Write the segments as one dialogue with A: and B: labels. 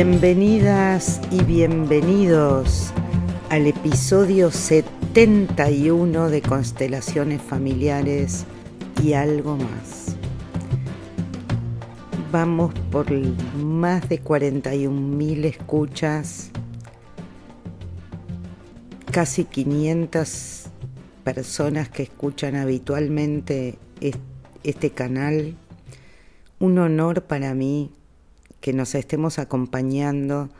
A: Bienvenidas y bienvenidos al episodio 71 de Constelaciones Familiares y algo más. Vamos por más de 41.000 escuchas, casi 500 personas que escuchan habitualmente este canal. Un honor para mí que nos estemos acompañando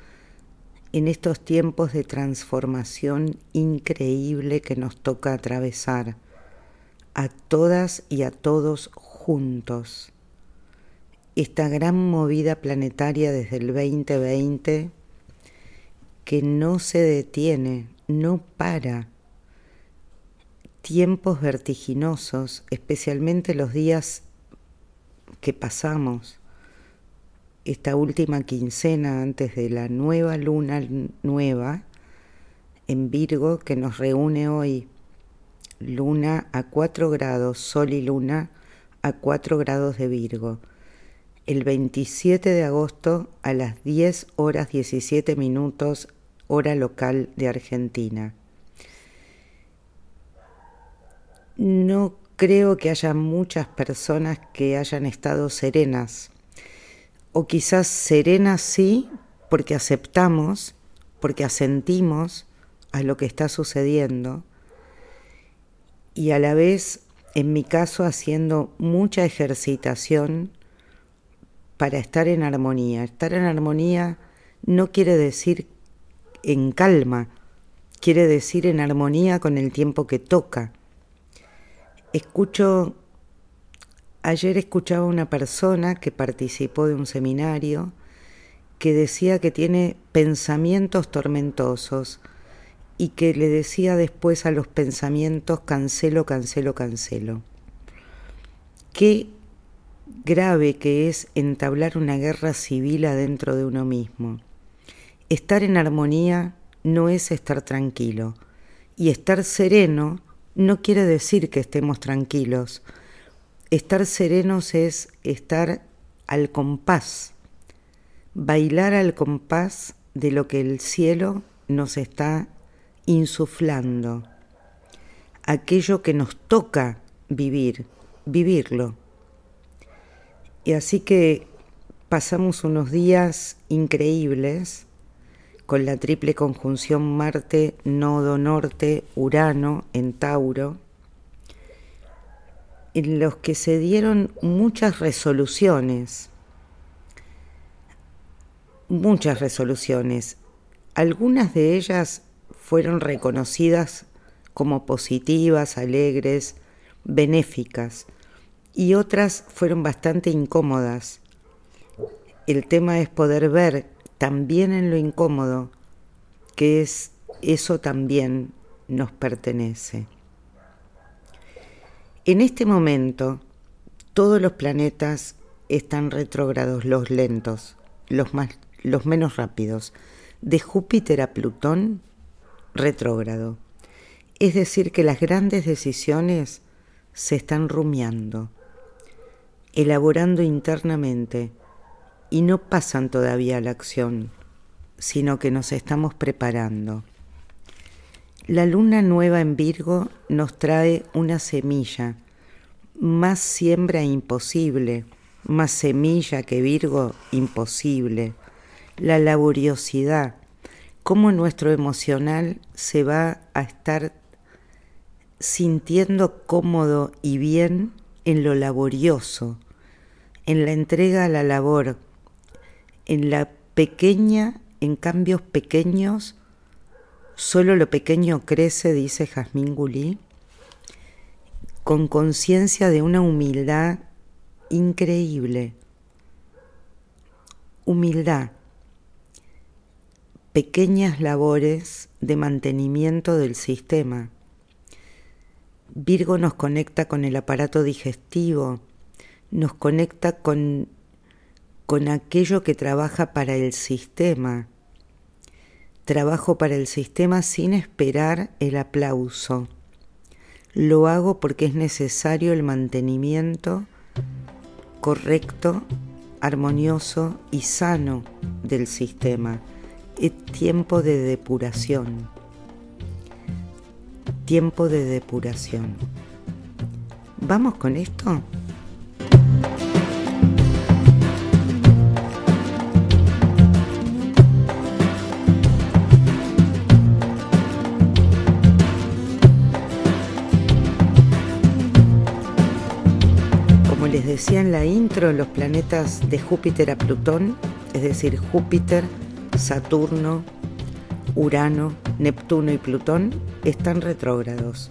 A: en estos tiempos de transformación increíble que nos toca atravesar a todas y a todos juntos. Esta gran movida planetaria desde el 2020 que no se detiene, no para. Tiempos vertiginosos, especialmente los días que pasamos esta última quincena antes de la nueva luna nueva en Virgo que nos reúne hoy. Luna a 4 grados, Sol y Luna a 4 grados de Virgo. El 27 de agosto a las 10 horas 17 minutos, hora local de Argentina. No creo que haya muchas personas que hayan estado serenas o quizás serena sí, porque aceptamos, porque asentimos a lo que está sucediendo, y a la vez, en mi caso, haciendo mucha ejercitación para estar en armonía. Estar en armonía no quiere decir en calma, quiere decir en armonía con el tiempo que toca. Escucho Ayer escuchaba una persona que participó de un seminario que decía que tiene pensamientos tormentosos y que le decía después a los pensamientos cancelo, cancelo, cancelo. Qué grave que es entablar una guerra civil adentro de uno mismo. Estar en armonía no es estar tranquilo y estar sereno no quiere decir que estemos tranquilos, Estar serenos es estar al compás, bailar al compás de lo que el cielo nos está insuflando, aquello que nos toca vivir, vivirlo. Y así que pasamos unos días increíbles con la triple conjunción Marte, Nodo Norte, Urano en Tauro, en los que se dieron muchas resoluciones, muchas resoluciones. Algunas de ellas fueron reconocidas como positivas, alegres, benéficas, y otras fueron bastante incómodas. El tema es poder ver también en lo incómodo que es eso también nos pertenece. En este momento, todos los planetas están retrógrados, los lentos, los, menos rápidos. De Júpiter a Plutón, retrógrado. Es decir, que las grandes decisiones se están rumiando, elaborando internamente y no pasan todavía a la acción, sino que nos estamos preparando. La luna nueva en Virgo nos trae una semilla, más siembra imposible, más semilla que Virgo imposible, la laboriosidad, cómo nuestro emocional se va a estar sintiendo cómodo y bien en lo laborioso, en la entrega a la labor, en la pequeña, en cambios pequeños Solo lo pequeño crece, dice Jazmín Gulí, con conciencia de una humildad increíble. Humildad. Pequeñas labores de mantenimiento del sistema. Virgo nos conecta con el aparato digestivo, nos conecta con, con aquello que trabaja para el sistema Trabajo para el sistema sin esperar el aplauso. Lo hago porque es necesario el mantenimiento correcto armonioso y sano del sistema. Es tiempo de depuración. Tiempo de depuración. ¿Vamos con esto? Decía en la intro, los planetas de Júpiter a Plutón, es decir, Júpiter, Saturno, Urano, Neptuno y Plutón, están retrógrados.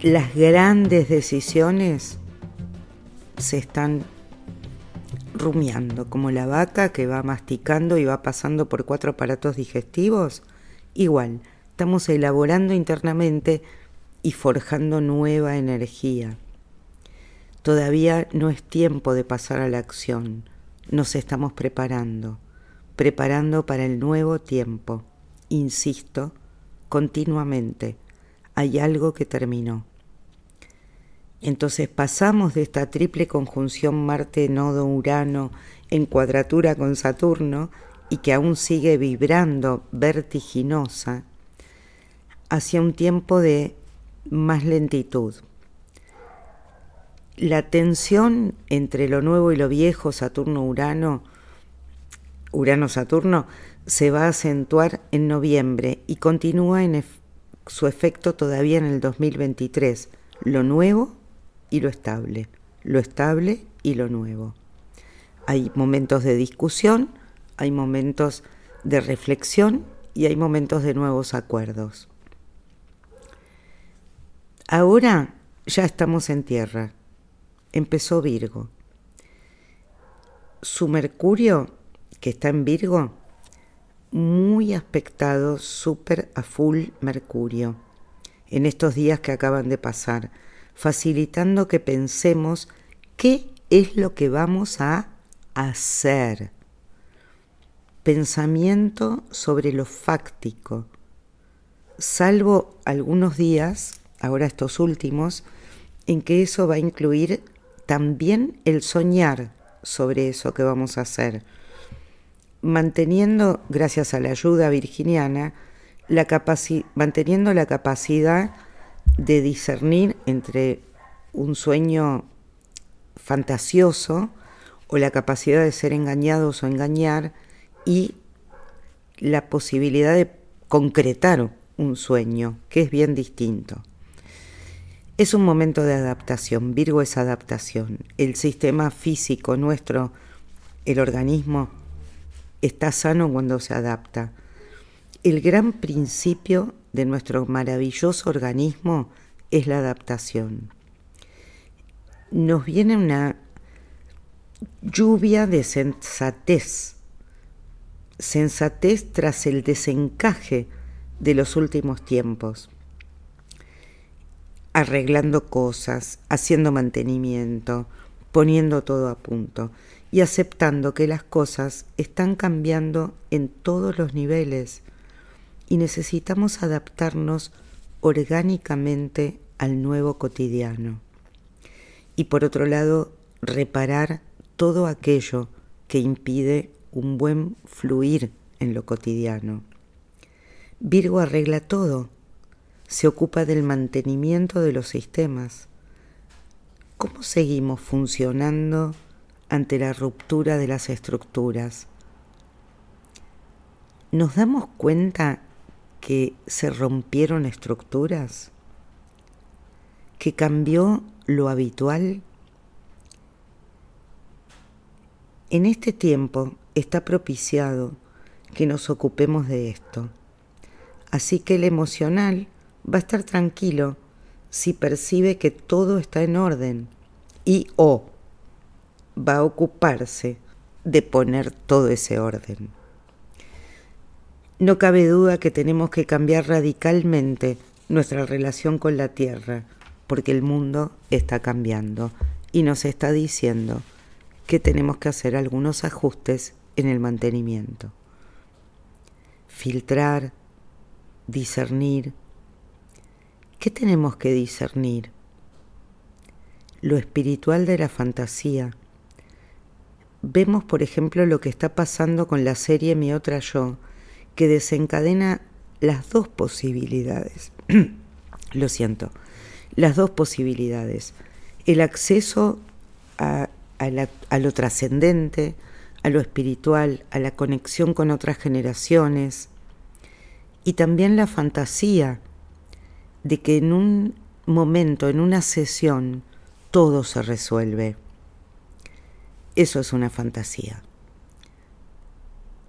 A: Las grandes decisiones se están rumiando, como la vaca que va masticando y va pasando por cuatro aparatos digestivos. Igual, estamos elaborando internamente y forjando nueva energía. Todavía no es tiempo de pasar a la acción. Nos estamos preparando, preparando para el nuevo tiempo. Insisto, continuamente, hay algo que terminó. Entonces pasamos de esta triple conjunción Marte-Nodo-Urano en cuadratura con Saturno y que aún sigue vibrando vertiginosa hacia un tiempo de más lentitud, la tensión entre lo nuevo y lo viejo, Saturno-Urano, Urano-Saturno, se va a acentuar en noviembre y continúa en su efecto todavía en el 2023, lo nuevo y lo estable, lo estable y lo nuevo. Hay momentos de discusión, hay momentos de reflexión y hay momentos de nuevos acuerdos. Ahora ya estamos en tierra empezó Virgo. Su Mercurio, que está en Virgo, muy aspectado, súper a full Mercurio, en estos días que acaban de pasar, facilitando que pensemos qué es lo que vamos a hacer. Pensamiento sobre lo fáctico. Salvo algunos días, ahora estos últimos, en que eso va a incluir también el soñar sobre eso que vamos a hacer, manteniendo, gracias a la ayuda virginiana, la manteniendo la capacidad de discernir entre un sueño fantasioso o la capacidad de ser engañados o engañar y la posibilidad de concretar un sueño, que es bien distinto. Es un momento de adaptación, Virgo es adaptación. El sistema físico nuestro, el organismo, está sano cuando se adapta. El gran principio de nuestro maravilloso organismo es la adaptación. Nos viene una lluvia de sensatez, sensatez tras el desencaje de los últimos tiempos arreglando cosas, haciendo mantenimiento, poniendo todo a punto y aceptando que las cosas están cambiando en todos los niveles y necesitamos adaptarnos orgánicamente al nuevo cotidiano. Y por otro lado, reparar todo aquello que impide un buen fluir en lo cotidiano. Virgo arregla todo, se ocupa del mantenimiento de los sistemas. ¿Cómo seguimos funcionando ante la ruptura de las estructuras? ¿Nos damos cuenta que se rompieron estructuras? ¿Que cambió lo habitual? En este tiempo está propiciado que nos ocupemos de esto. Así que el emocional va a estar tranquilo si percibe que todo está en orden y o va a ocuparse de poner todo ese orden. No cabe duda que tenemos que cambiar radicalmente nuestra relación con la Tierra, porque el mundo está cambiando y nos está diciendo que tenemos que hacer algunos ajustes en el mantenimiento. Filtrar, discernir, ¿Qué tenemos que discernir? Lo espiritual de la fantasía, vemos, por ejemplo, lo que está pasando con la serie Mi otra yo, que desencadena las dos posibilidades. lo siento, las dos posibilidades. El acceso a, lo trascendente, a lo espiritual, a la conexión con otras generaciones y también la fantasía de que en un momento, en una sesión, todo se resuelve. Eso es una fantasía.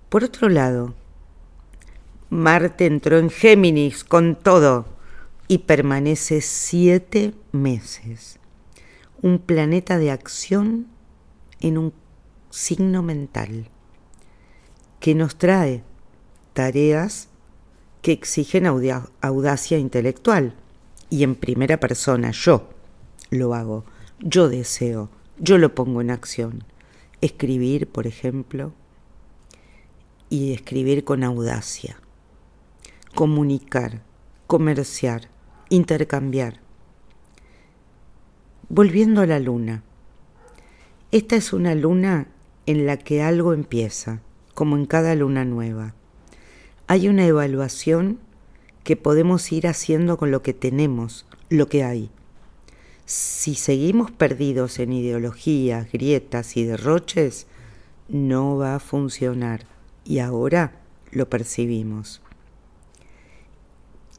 A: Por otro lado, Marte entró en Géminis con todo y permanece siete meses. Un planeta de acción en un signo mental que nos trae tareas que exigen audacia intelectual y en primera persona yo lo hago, yo deseo, yo lo pongo en acción. Escribir, por ejemplo, y escribir con audacia. Comunicar, comerciar, intercambiar. Volviendo a la luna. Esta es una luna en la que algo empieza, como en cada luna nueva. Hay una evaluación que podemos ir haciendo con lo que tenemos, lo que hay. Si seguimos perdidos en ideologías, grietas y derroches, no va a funcionar y ahora lo percibimos.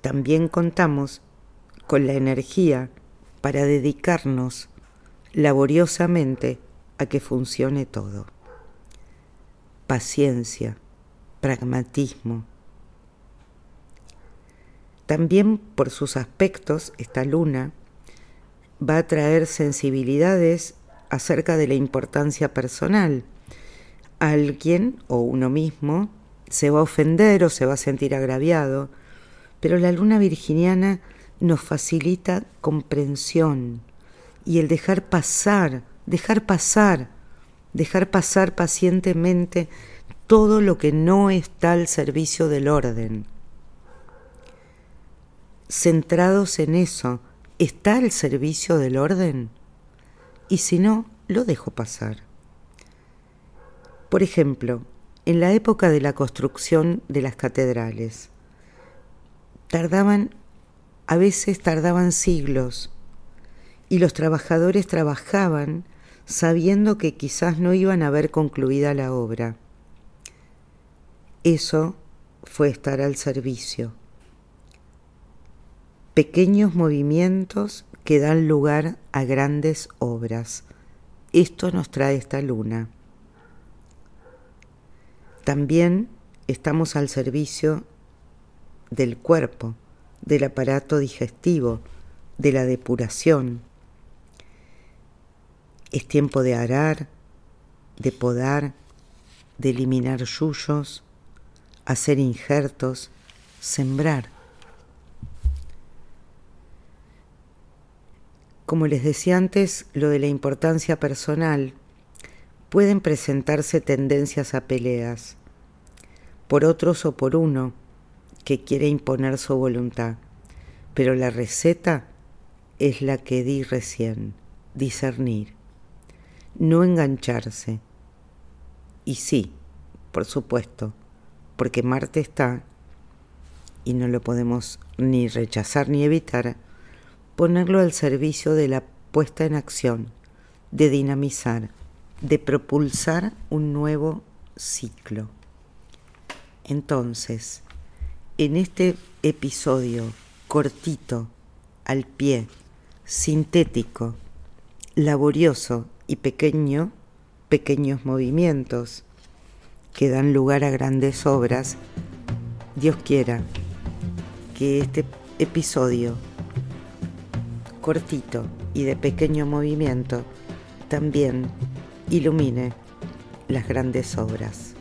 A: También contamos con la energía para dedicarnos laboriosamente a que funcione todo. Paciencia, pragmatismo. También por sus aspectos, esta luna va a traer sensibilidades acerca de la importancia personal. Alguien o uno mismo se va a ofender o se va a sentir agraviado, pero la luna virginiana nos facilita comprensión y el dejar pasar dejar pasar, dejar pasar pacientemente todo lo que no está al servicio del orden. Centrados en eso, ¿está al servicio del orden? Y si no, lo dejo pasar. Por ejemplo, en la época de la construcción de las catedrales, tardaban, a veces tardaban siglos, y los trabajadores trabajaban sabiendo que quizás no iban a ver concluida la obra. Eso fue estar al servicio. Pequeños movimientos que dan lugar a grandes obras. Esto nos trae esta luna. También estamos al servicio del cuerpo, del aparato digestivo, de la depuración es tiempo de arar, de podar, de eliminar yuyos, hacer injertos, sembrar. Como les decía antes, lo de la importancia personal, pueden presentarse tendencias a peleas, por otros o por uno que quiere imponer su voluntad, pero la receta es la que di recién, discernir no engancharse. Y sí, por supuesto, porque Marte está, y no lo podemos ni rechazar ni evitar, ponerlo al servicio de la puesta en acción, de dinamizar, de propulsar un nuevo ciclo. Entonces, en este episodio cortito, al pie, sintético, laborioso y pequeño, pequeños movimientos que dan lugar a grandes obras, Dios quiera que este episodio cortito y de pequeño movimiento también ilumine las grandes obras.